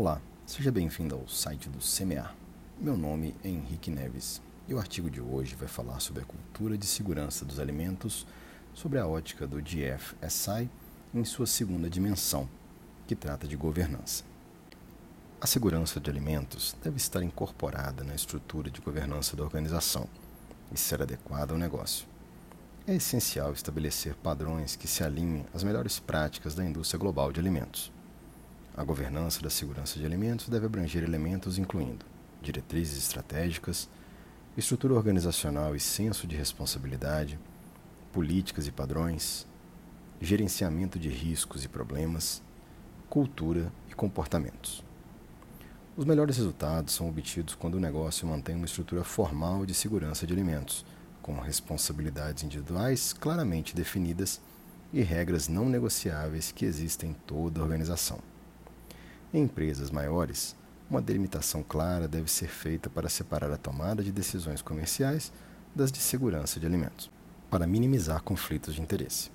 Olá, seja bem-vindo ao site do CMA. Meu nome é Henrique Neves e o artigo de hoje vai falar sobre a cultura de segurança dos alimentos, sobre a ótica do GFSI em sua segunda dimensão, que trata de governança. A segurança de alimentos deve estar incorporada na estrutura de governança da organização e ser adequada ao negócio. É essencial estabelecer padrões que se alinhem às melhores práticas da indústria global de alimentos. A governança da segurança de alimentos deve abranger elementos incluindo diretrizes estratégicas, estrutura organizacional e senso de responsabilidade, políticas e padrões, gerenciamento de riscos e problemas, cultura e comportamentos. Os melhores resultados são obtidos quando o negócio mantém uma estrutura formal de segurança de alimentos, com responsabilidades individuais claramente definidas e regras não negociáveis que existem em toda a organização. Em empresas maiores, uma delimitação clara deve ser feita para separar a tomada de decisões comerciais das de segurança de alimentos, para minimizar conflitos de interesse.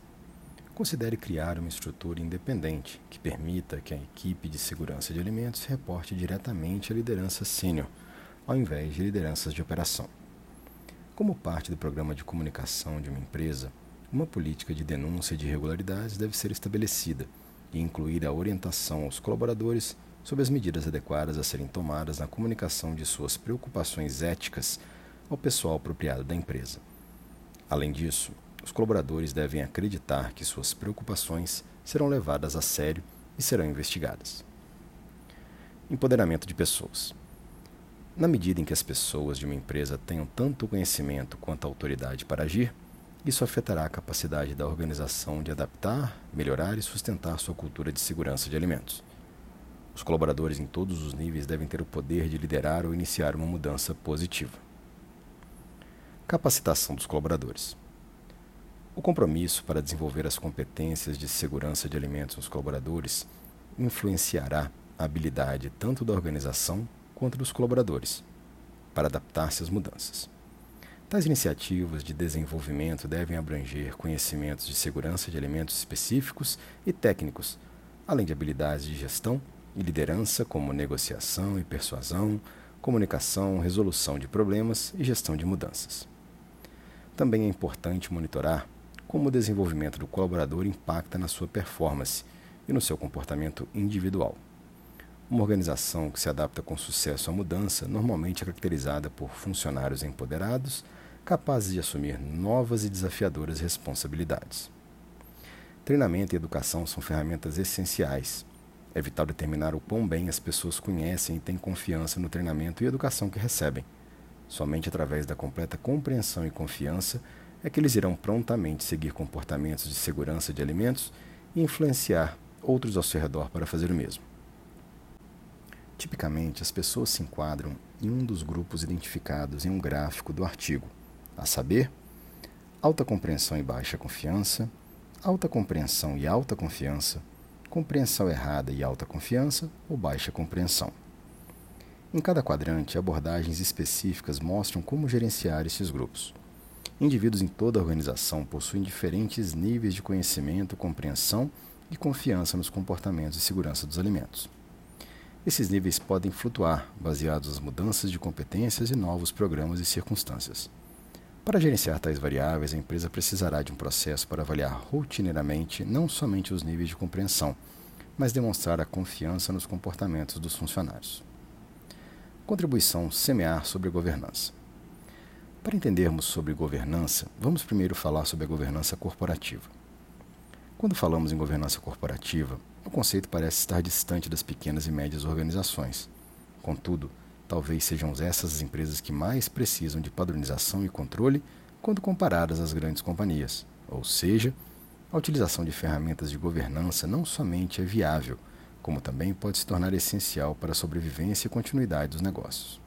Considere criar uma estrutura independente que permita que a equipe de segurança de alimentos reporte diretamente à liderança sênior, ao invés de lideranças de operação. Como parte do programa de comunicação de uma empresa, uma política de denúncia de irregularidades deve ser estabelecida e incluir a orientação aos colaboradores sobre as medidas adequadas a serem tomadas na comunicação de suas preocupações éticas ao pessoal apropriado da empresa. Além disso, os colaboradores devem acreditar que suas preocupações serão levadas a sério e serão investigadas. Empoderamento de pessoas. Na medida em que as pessoas de uma empresa tenham tanto conhecimento quanto autoridade para agir, isso afetará a capacidade da organização de adaptar, melhorar e sustentar sua cultura de segurança de alimentos. Os colaboradores em todos os níveis devem ter o poder de liderar ou iniciar uma mudança positiva. Capacitação dos colaboradores. O compromisso para desenvolver as competências de segurança de alimentos nos colaboradores influenciará a habilidade tanto da organização quanto dos colaboradores para adaptar-se às mudanças. Tais iniciativas de desenvolvimento devem abranger conhecimentos de segurança de alimentos específicos e técnicos, além de habilidades de gestão e liderança, como negociação e persuasão, comunicação, resolução de problemas e gestão de mudanças. Também é importante monitorar como o desenvolvimento do colaborador impacta na sua performance e no seu comportamento individual. Uma organização que se adapta com sucesso à mudança normalmente é caracterizada por funcionários empoderados, capazes de assumir novas e desafiadoras responsabilidades. Treinamento e educação são ferramentas essenciais. É vital determinar o quão bem as pessoas conhecem e têm confiança no treinamento e educação que recebem. Somente através da completa compreensão e confiança é que eles irão prontamente seguir comportamentos de segurança de alimentos e influenciar outros ao seu redor para fazer o mesmo. Tipicamente, as pessoas se enquadram em um dos grupos identificados em um gráfico do artigo a saber, alta compreensão e baixa confiança, alta compreensão e alta confiança, compreensão errada e alta confiança ou baixa compreensão. Em cada quadrante, abordagens específicas mostram como gerenciar esses grupos. Indivíduos em toda a organização possuem diferentes níveis de conhecimento, compreensão e confiança nos comportamentos de segurança dos alimentos. Esses níveis podem flutuar, baseados nas mudanças de competências e novos programas e circunstâncias. Para gerenciar tais variáveis, a empresa precisará de um processo para avaliar rotineiramente não somente os níveis de compreensão, mas demonstrar a confiança nos comportamentos dos funcionários. Contribuição semear sobre governança. Para entendermos sobre governança, vamos primeiro falar sobre a governança corporativa. Quando falamos em governança corporativa, o conceito parece estar distante das pequenas e médias organizações. Contudo, Talvez sejam essas as empresas que mais precisam de padronização e controle quando comparadas às grandes companhias. Ou seja, a utilização de ferramentas de governança não somente é viável, como também pode se tornar essencial para a sobrevivência e continuidade dos negócios.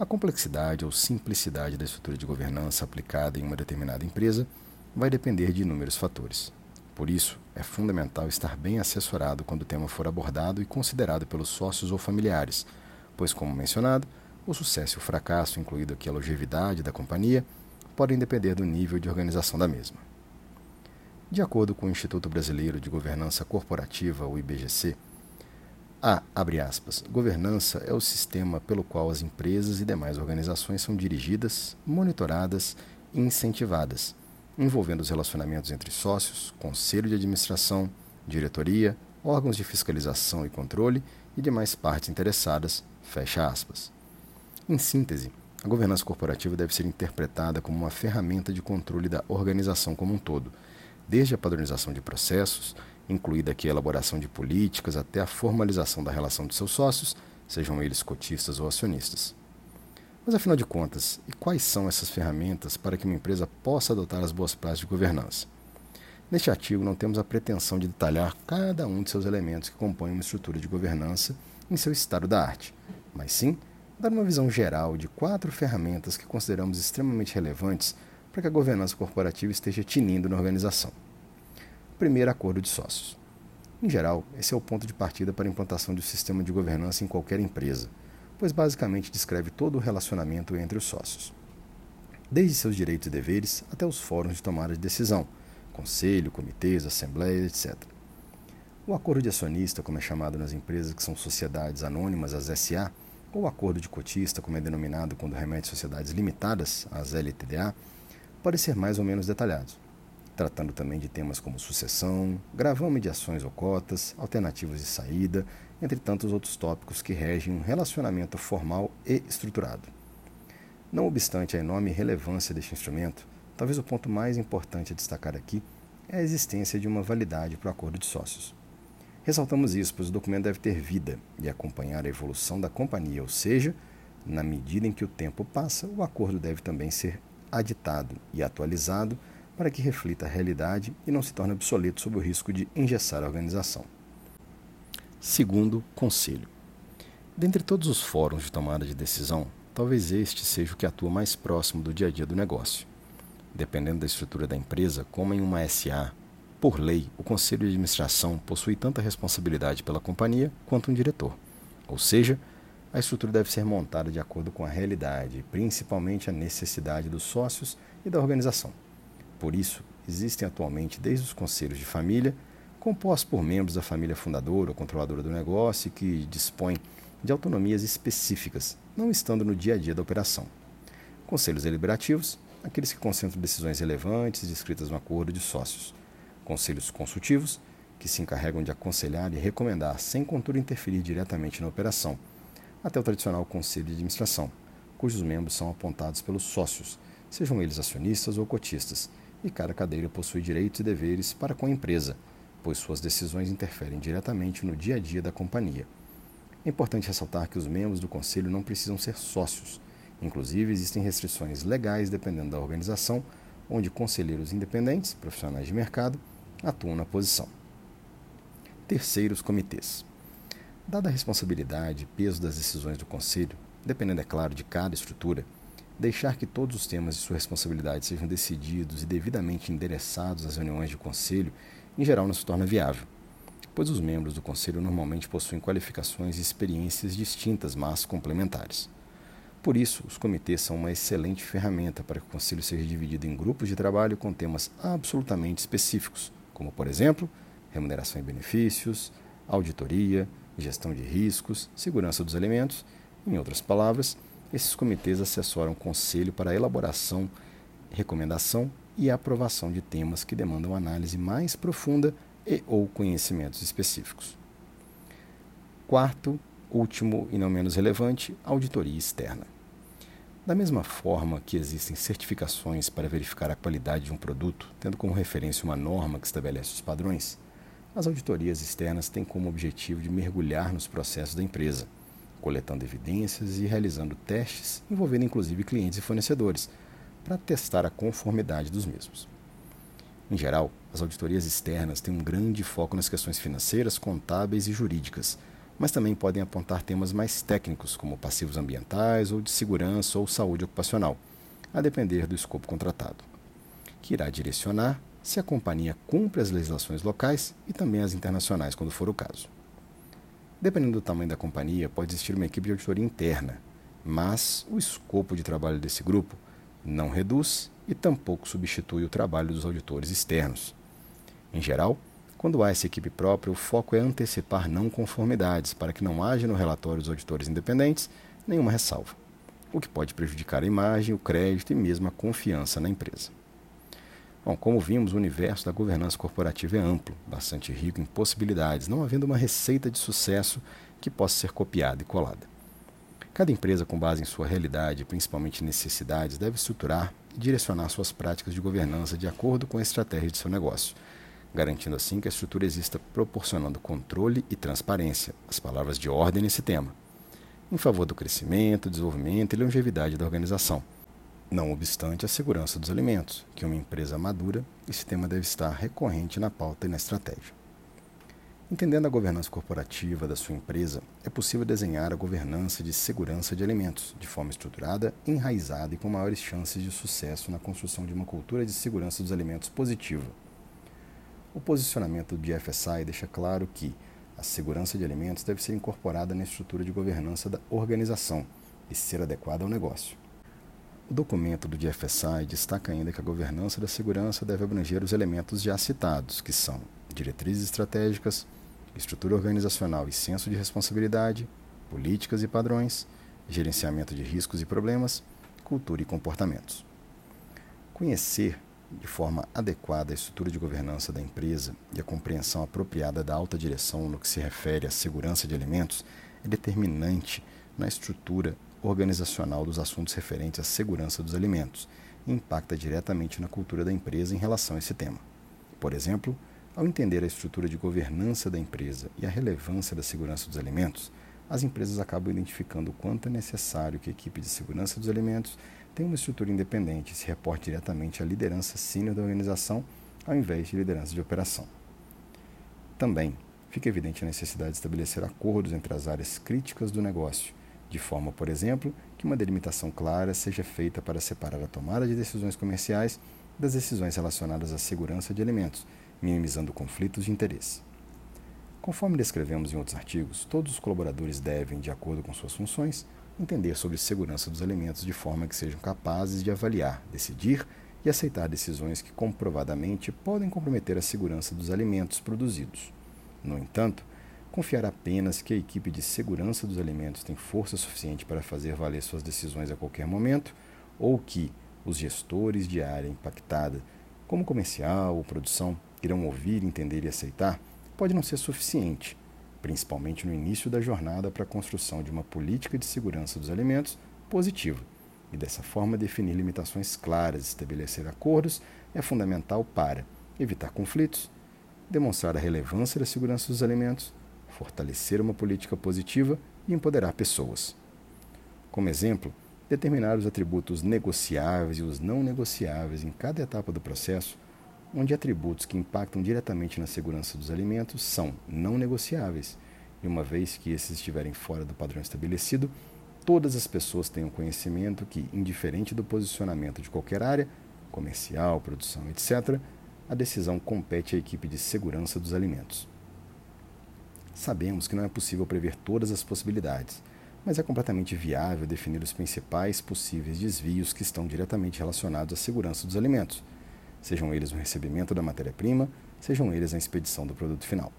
A complexidade ou simplicidade da estrutura de governança aplicada em uma determinada empresa vai depender de inúmeros fatores. Por isso, é fundamental estar bem assessorado quando o tema for abordado e considerado pelos sócios ou familiares, pois, como mencionado, o sucesso e o fracasso, incluído aqui a longevidade da companhia, podem depender do nível de organização da mesma. De acordo com o Instituto Brasileiro de Governança Corporativa, o IBGC, A, abre aspas, governança é o sistema pelo qual as empresas e demais organizações são dirigidas, monitoradas e incentivadas, envolvendo os relacionamentos entre sócios, conselho de administração, diretoria, órgãos de fiscalização e controle e demais partes interessadas, fecha aspas. Em síntese, a governança corporativa deve ser interpretada como uma ferramenta de controle da organização como um todo, desde a padronização de processos, incluída aqui a elaboração de políticas, até a formalização da relação de seus sócios, sejam eles cotistas ou acionistas. Mas afinal de contas, e quais são essas ferramentas para que uma empresa possa adotar as boas práticas de governança? Neste artigo, não temos a pretensão de detalhar cada um de seus elementos que compõem uma estrutura de governança em seu estado da arte, mas sim dar uma visão geral de quatro ferramentas que consideramos extremamente relevantes para que a governança corporativa esteja tinindo na organização. Primeiro, acordo de sócios. Em geral, esse é o ponto de partida para a implantação de um sistema de governança em qualquer empresa, pois basicamente descreve todo o relacionamento entre os sócios, desde seus direitos e deveres até os fóruns de tomada de decisão, conselho, comitês, assembleias, etc. O acordo de acionista, como é chamado nas empresas que são sociedades anônimas, as SA, ou acordo de cotista, como é denominado quando remete sociedades limitadas, as LTDA, pode ser mais ou menos detalhado, tratando também de temas como sucessão, gravão mediações ou cotas, alternativas de saída, entre tantos outros tópicos que regem um relacionamento formal e estruturado. Não obstante a enorme relevância deste instrumento, talvez o ponto mais importante a destacar aqui é a existência de uma validade para o acordo de sócios. Ressaltamos isso, pois o documento deve ter vida e acompanhar a evolução da companhia, ou seja, na medida em que o tempo passa, o acordo deve também ser aditado e atualizado para que reflita a realidade e não se torne obsoleto sob o risco de engessar a organização. Segundo, conselho. Dentre todos os fóruns de tomada de decisão, talvez este seja o que atua mais próximo do dia a dia do negócio. Dependendo da estrutura da empresa, como em uma SA por lei, o conselho de administração possui tanta responsabilidade pela companhia quanto um diretor. Ou seja, a estrutura deve ser montada de acordo com a realidade, principalmente a necessidade dos sócios e da organização. Por isso, existem atualmente desde os conselhos de família, compostos por membros da família fundadora ou controladora do negócio que dispõem de autonomias específicas, não estando no dia a dia da operação. Conselhos deliberativos, aqueles que concentram decisões relevantes descritas no acordo de sócios conselhos consultivos, que se encarregam de aconselhar e recomendar sem contudo interferir diretamente na operação, até o tradicional conselho de administração, cujos membros são apontados pelos sócios, sejam eles acionistas ou cotistas, e cada cadeira possui direitos e deveres para com a empresa, pois suas decisões interferem diretamente no dia a dia da companhia. É importante ressaltar que os membros do conselho não precisam ser sócios. Inclusive, existem restrições legais dependendo da organização, onde conselheiros independentes, profissionais de mercado, atuam na posição. Terceiros comitês. Dada a responsabilidade e peso das decisões do Conselho, dependendo, é claro, de cada estrutura, deixar que todos os temas de sua responsabilidade sejam decididos e devidamente endereçados às reuniões de Conselho, em geral não se torna viável, pois os membros do Conselho normalmente possuem qualificações e experiências distintas, mas complementares. Por isso, os comitês são uma excelente ferramenta para que o Conselho seja dividido em grupos de trabalho com temas absolutamente específicos, como, por exemplo, remuneração e benefícios, auditoria, gestão de riscos, segurança dos alimentos. Em outras palavras, esses comitês assessoram o conselho para a elaboração, recomendação e aprovação de temas que demandam análise mais profunda e ou conhecimentos específicos. Quarto, último e não menos relevante, auditoria externa. Da mesma forma que existem certificações para verificar a qualidade de um produto, tendo como referência uma norma que estabelece os padrões, as auditorias externas têm como objetivo de mergulhar nos processos da empresa, coletando evidências e realizando testes, envolvendo inclusive clientes e fornecedores, para testar a conformidade dos mesmos. Em geral, as auditorias externas têm um grande foco nas questões financeiras, contábeis e jurídicas, mas também podem apontar temas mais técnicos, como passivos ambientais ou de segurança ou saúde ocupacional, a depender do escopo contratado, que irá direcionar se a companhia cumpre as legislações locais e também as internacionais, quando for o caso. Dependendo do tamanho da companhia, pode existir uma equipe de auditoria interna, mas o escopo de trabalho desse grupo não reduz e tampouco substitui o trabalho dos auditores externos. Em geral, Quando há essa equipe própria, o foco é antecipar não conformidades, para que não haja no relatório dos auditores independentes nenhuma ressalva, o que pode prejudicar a imagem, o crédito e mesmo a confiança na empresa. Bom, como vimos, o universo da governança corporativa é amplo, bastante rico em possibilidades, não havendo uma receita de sucesso que possa ser copiada e colada. Cada empresa, com base em sua realidade, principalmente necessidades, deve estruturar e direcionar suas práticas de governança de acordo com a estratégia de seu negócio garantindo assim que a estrutura exista proporcionando controle e transparência, as palavras de ordem nesse tema, em favor do crescimento, desenvolvimento e longevidade da organização. Não obstante a segurança dos alimentos, que uma empresa madura, esse tema deve estar recorrente na pauta e na estratégia. Entendendo a governança corporativa da sua empresa, é possível desenhar a governança de segurança de alimentos de forma estruturada, enraizada e com maiores chances de sucesso na construção de uma cultura de segurança dos alimentos positiva o posicionamento do FSI deixa claro que a segurança de alimentos deve ser incorporada na estrutura de governança da organização e ser adequada ao negócio. O documento do GFSI destaca ainda que a governança da segurança deve abranger os elementos já citados, que são diretrizes estratégicas, estrutura organizacional e senso de responsabilidade, políticas e padrões, gerenciamento de riscos e problemas, cultura e comportamentos. Conhecer de forma adequada a estrutura de governança da empresa e a compreensão apropriada da alta direção no que se refere à segurança de alimentos é determinante na estrutura organizacional dos assuntos referentes à segurança dos alimentos e impacta diretamente na cultura da empresa em relação a esse tema. Por exemplo, ao entender a estrutura de governança da empresa e a relevância da segurança dos alimentos, as empresas acabam identificando o quanto é necessário que a equipe de segurança dos alimentos tem uma estrutura independente e se reporte diretamente à liderança sênior da organização, ao invés de liderança de operação. Também fica evidente a necessidade de estabelecer acordos entre as áreas críticas do negócio, de forma, por exemplo, que uma delimitação clara seja feita para separar a tomada de decisões comerciais das decisões relacionadas à segurança de alimentos, minimizando conflitos de interesse. Conforme descrevemos em outros artigos, todos os colaboradores devem, de acordo com suas funções, entender sobre segurança dos alimentos de forma que sejam capazes de avaliar, decidir e aceitar decisões que comprovadamente podem comprometer a segurança dos alimentos produzidos. No entanto, confiar apenas que a equipe de segurança dos alimentos tem força suficiente para fazer valer suas decisões a qualquer momento, ou que os gestores de área impactada, como comercial ou produção, irão ouvir, entender e aceitar, pode não ser suficiente principalmente no início da jornada para a construção de uma política de segurança dos alimentos positiva. E dessa forma, definir limitações claras estabelecer acordos é fundamental para evitar conflitos, demonstrar a relevância da segurança dos alimentos, fortalecer uma política positiva e empoderar pessoas. Como exemplo, determinar os atributos negociáveis e os não negociáveis em cada etapa do processo onde atributos que impactam diretamente na segurança dos alimentos são não negociáveis, e uma vez que esses estiverem fora do padrão estabelecido, todas as pessoas tenham conhecimento que, indiferente do posicionamento de qualquer área, comercial, produção, etc., a decisão compete à equipe de segurança dos alimentos. Sabemos que não é possível prever todas as possibilidades, mas é completamente viável definir os principais possíveis desvios que estão diretamente relacionados à segurança dos alimentos sejam eles no recebimento da matéria-prima, sejam eles na expedição do produto final.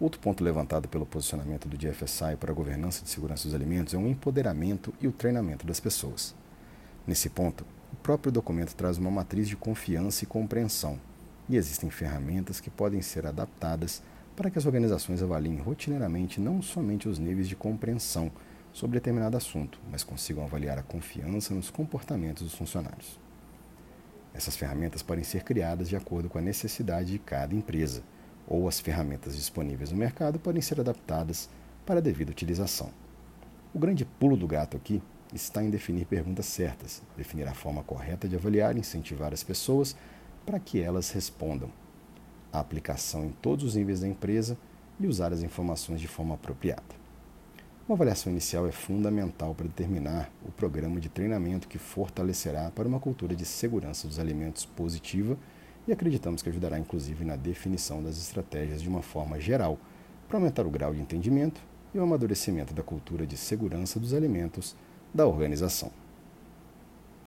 Outro ponto levantado pelo posicionamento do DFSI para a governança de segurança dos alimentos é o empoderamento e o treinamento das pessoas. Nesse ponto, o próprio documento traz uma matriz de confiança e compreensão, e existem ferramentas que podem ser adaptadas para que as organizações avaliem rotineiramente não somente os níveis de compreensão sobre determinado assunto, mas consigam avaliar a confiança nos comportamentos dos funcionários. Essas ferramentas podem ser criadas de acordo com a necessidade de cada empresa, ou as ferramentas disponíveis no mercado podem ser adaptadas para a devida utilização. O grande pulo do gato aqui está em definir perguntas certas, definir a forma correta de avaliar e incentivar as pessoas para que elas respondam, a aplicação em todos os níveis da empresa e usar as informações de forma apropriada. Uma avaliação inicial é fundamental para determinar o programa de treinamento que fortalecerá para uma cultura de segurança dos alimentos positiva e acreditamos que ajudará inclusive na definição das estratégias de uma forma geral para aumentar o grau de entendimento e o amadurecimento da cultura de segurança dos alimentos da organização.